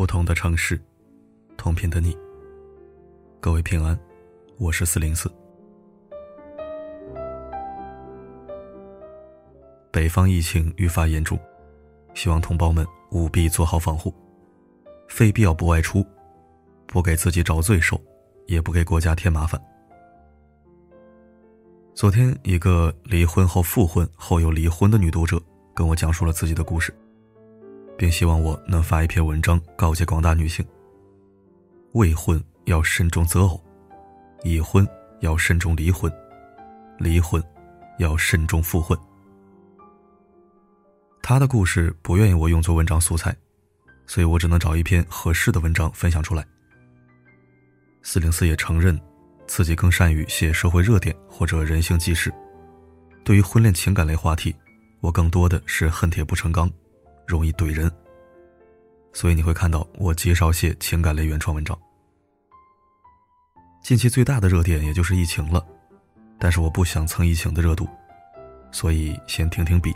不同的城市，同频的你。各位平安，我是四零四。北方疫情愈发严重，希望同胞们务必做好防护，非必要不外出，不给自己找罪受，也不给国家添麻烦。昨天，一个离婚后复婚后又离婚的女读者跟我讲述了自己的故事，并希望我能发一篇文章告诫广大女性：未婚要慎重择偶，已婚要慎重离婚，离婚要慎重复婚。她的故事不愿意我用作文章素材，所以我只能找一篇合适的文章分享出来。四零四也承认。自己更善于写社会热点或者人性纪事，对于婚恋情感类话题，我更多的是恨铁不成钢，容易怼人。所以你会看到我极少写情感类原创文章。近期最大的热点也就是疫情了，但是我不想蹭疫情的热度，所以先停停笔，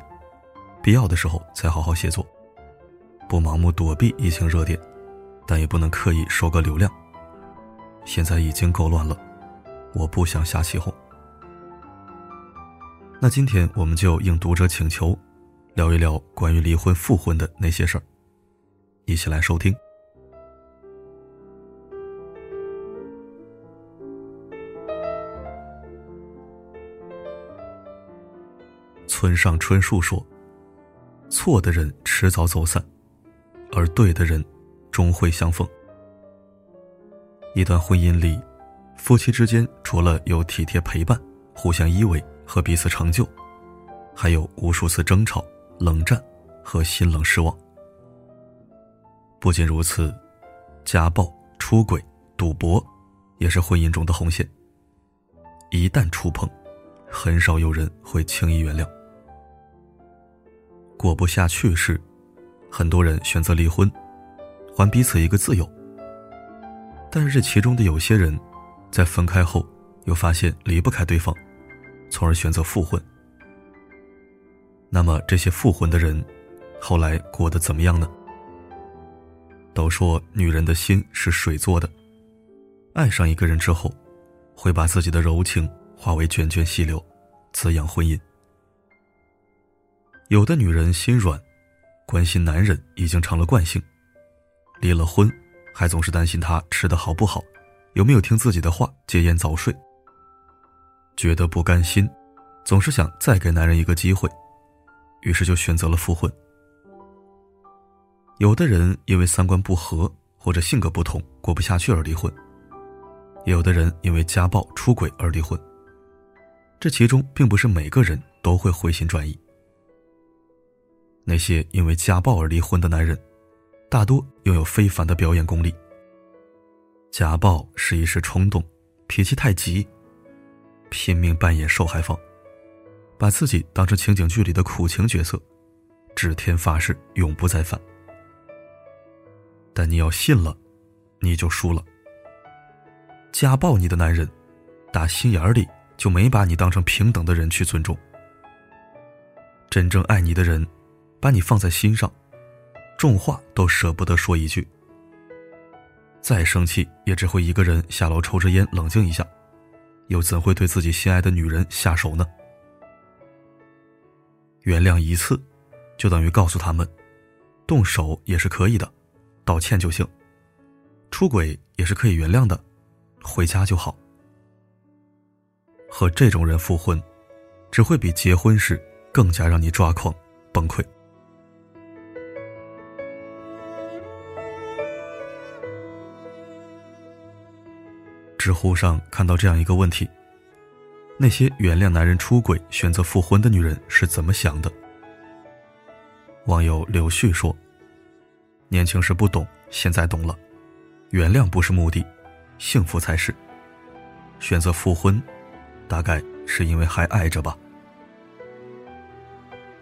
必要的时候再好好写作，不盲目躲避疫情热点，但也不能刻意收割流量。现在已经够乱了。我不想瞎起哄。那今天我们就应读者请求，聊一聊关于离婚复婚的那些事儿。一起来收听。村上春树说：“错的人迟早走散，而对的人终会相逢。”一段婚姻里。夫妻之间除了有体贴陪伴、互相依偎和彼此成就，还有无数次争吵、冷战和心冷失望。不仅如此，家暴、出轨、赌博也是婚姻中的红线。一旦触碰，很少有人会轻易原谅。过不下去时，很多人选择离婚，还彼此一个自由。但是其中的有些人。在分开后，又发现离不开对方，从而选择复婚。那么这些复婚的人，后来过得怎么样呢？都说女人的心是水做的，爱上一个人之后，会把自己的柔情化为涓涓细流，滋养婚姻。有的女人心软，关心男人已经成了惯性，离了婚，还总是担心他吃的好不好。有没有听自己的话戒烟早睡？觉得不甘心，总是想再给男人一个机会，于是就选择了复婚。有的人因为三观不合或者性格不同过不下去而离婚，也有的人因为家暴出轨而离婚。这其中并不是每个人都会回心转意。那些因为家暴而离婚的男人，大多拥有非凡的表演功力。家暴是一时冲动，脾气太急，拼命扮演受害方，把自己当成情景剧里的苦情角色，指天发誓永不再犯。但你要信了，你就输了。家暴你的男人，打心眼里就没把你当成平等的人去尊重。真正爱你的人，把你放在心上，重话都舍不得说一句。再生气，也只会一个人下楼抽支烟，冷静一下，又怎会对自己心爱的女人下手呢？原谅一次，就等于告诉他们，动手也是可以的，道歉就行。出轨也是可以原谅的，回家就好。和这种人复婚，只会比结婚时更加让你抓狂、崩溃。知乎上看到这样一个问题：那些原谅男人出轨、选择复婚的女人是怎么想的？网友刘旭说：“年轻时不懂，现在懂了，原谅不是目的，幸福才是。选择复婚，大概是因为还爱着吧。”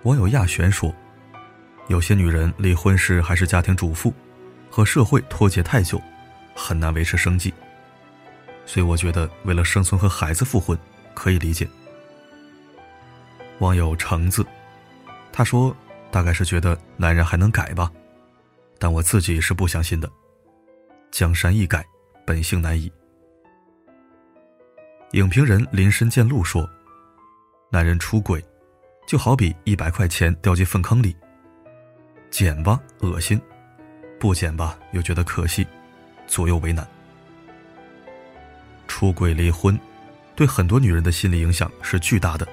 网友亚璇说：“有些女人离婚时还是家庭主妇，和社会脱节太久，很难维持生计。”所以我觉得，为了生存和孩子复婚，可以理解。网友橙子，他说：“大概是觉得男人还能改吧，但我自己是不相信的。江山易改，本性难移。影评人林深见鹿说：“男人出轨，就好比一百块钱掉进粪坑里，捡吧恶心，不捡吧又觉得可惜，左右为难。出轨离婚，对很多女人的心理影响是巨大的。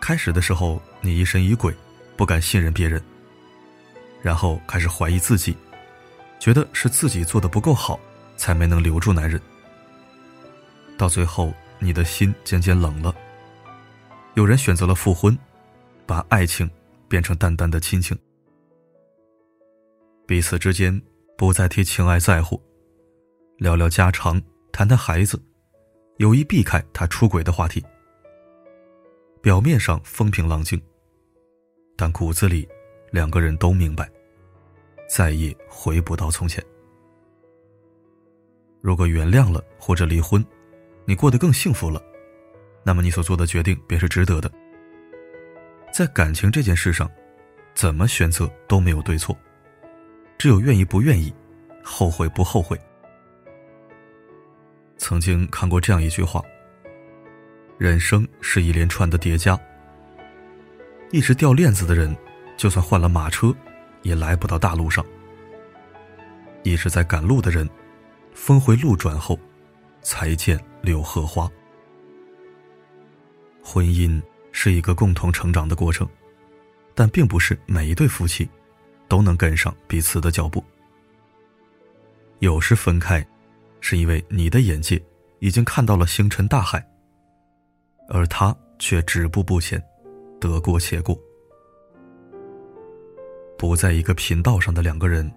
开始的时候，你疑神疑鬼，不敢信任别人，然后开始怀疑自己，觉得是自己做的不够好，才没能留住男人。”到最后，你的心渐渐冷了。有人选择了复婚，把爱情变成淡淡的亲情，彼此之间不再提情爱在乎，聊聊家常，谈谈孩子，有意避开他出轨的话题。表面上风平浪静，但骨子里，两个人都明白，再也回不到从前。如果原谅了或者离婚，你过得更幸福了，那么你所做的决定便是值得的。在感情这件事上，怎么选择都没有对错，只有愿意不愿意，后悔不后悔。曾经看过这样一句话：人生是一连串的叠加，一直掉链子的人，就算换了马车，也来不到大路上；一直在赶路的人，峰回路转后。才见柳荷花。婚姻是一个共同成长的过程，但并不是每一对夫妻都能跟上彼此的脚步。有时分开，是因为你的眼界已经看到了星辰大海，而他却止步不前，得过且过。不在一个频道上的两个人，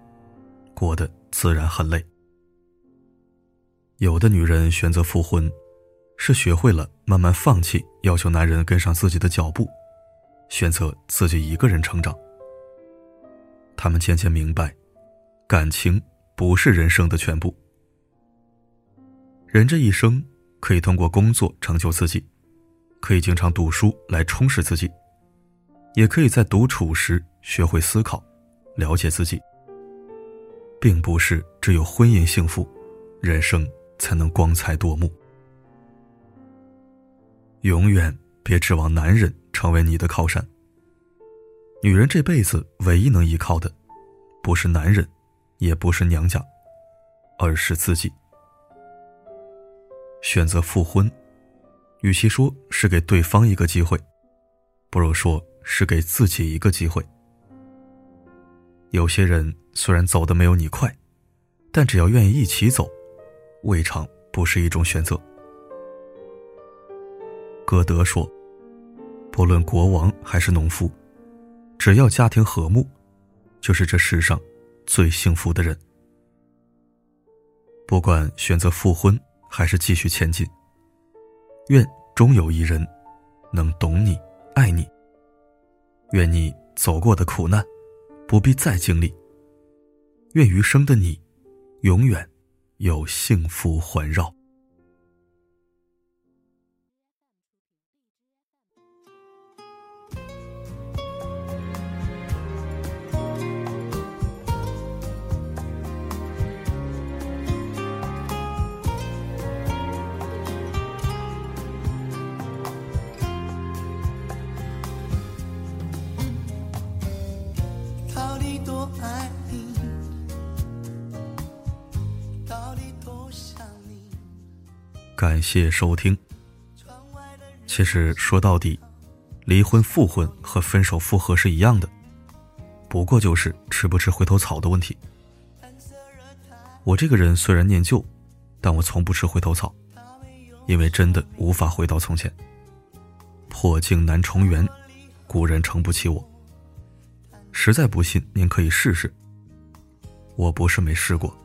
过得自然很累。有的女人选择复婚，是学会了慢慢放弃要求男人跟上自己的脚步，选择自己一个人成长。他们渐渐明白，感情不是人生的全部。人这一生可以通过工作成就自己，可以经常读书来充实自己，也可以在独处时学会思考，了解自己。并不是只有婚姻幸福，人生。才能光彩夺目。永远别指望男人成为你的靠山。女人这辈子唯一能依靠的，不是男人，也不是娘家，而是自己。选择复婚，与其说是给对方一个机会，不如说是给自己一个机会。有些人虽然走的没有你快，但只要愿意一起走。未尝不是一种选择。歌德说：“不论国王还是农夫，只要家庭和睦，就是这世上最幸福的人。”不管选择复婚还是继续前进，愿终有一人能懂你、爱你。愿你走过的苦难不必再经历。愿余生的你永远。有幸福环绕。感谢收听。其实说到底，离婚复婚和分手复合是一样的，不过就是吃不吃回头草的问题。我这个人虽然念旧，但我从不吃回头草，因为真的无法回到从前。破镜难重圆，古人撑不起我。实在不信，您可以试试。我不是没试过，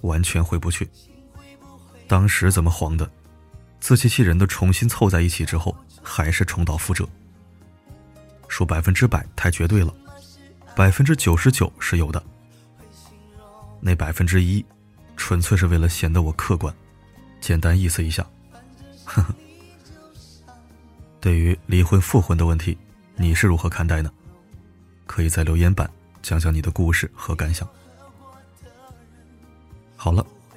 完全回不去。当时怎么黄的，自欺欺人的重新凑在一起之后，还是重蹈覆辙。说百分之百太绝对了，百分之九十九是有的。那百分之一，纯粹是为了显得我客观，简单意思一下。呵呵。对于离婚复婚的问题，你是如何看待呢？可以在留言板讲讲你的故事和感想。好了，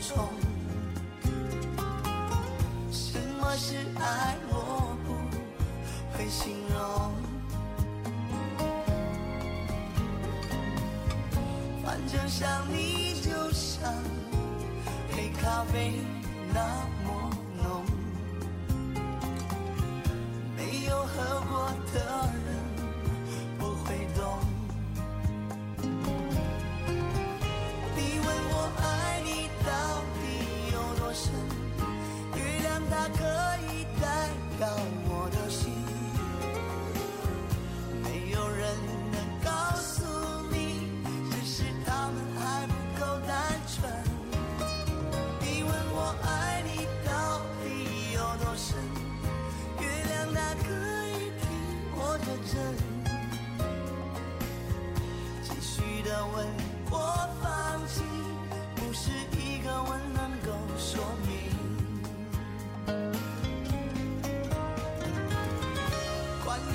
重？什么是爱？我不会形容。反正想你就像黑咖啡那么。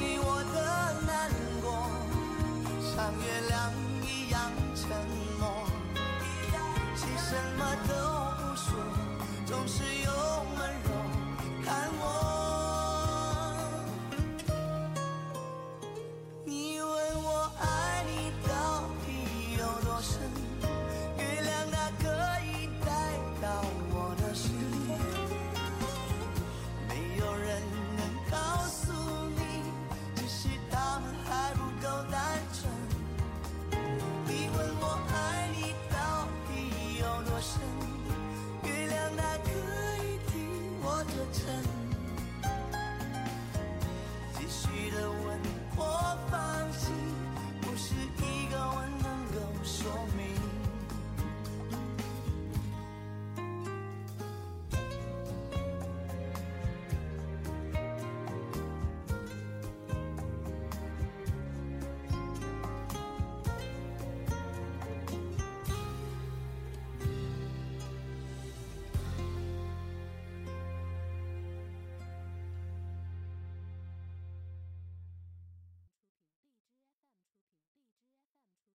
你我的难过像月亮一样沉默，其实什么都不说，总是用温柔。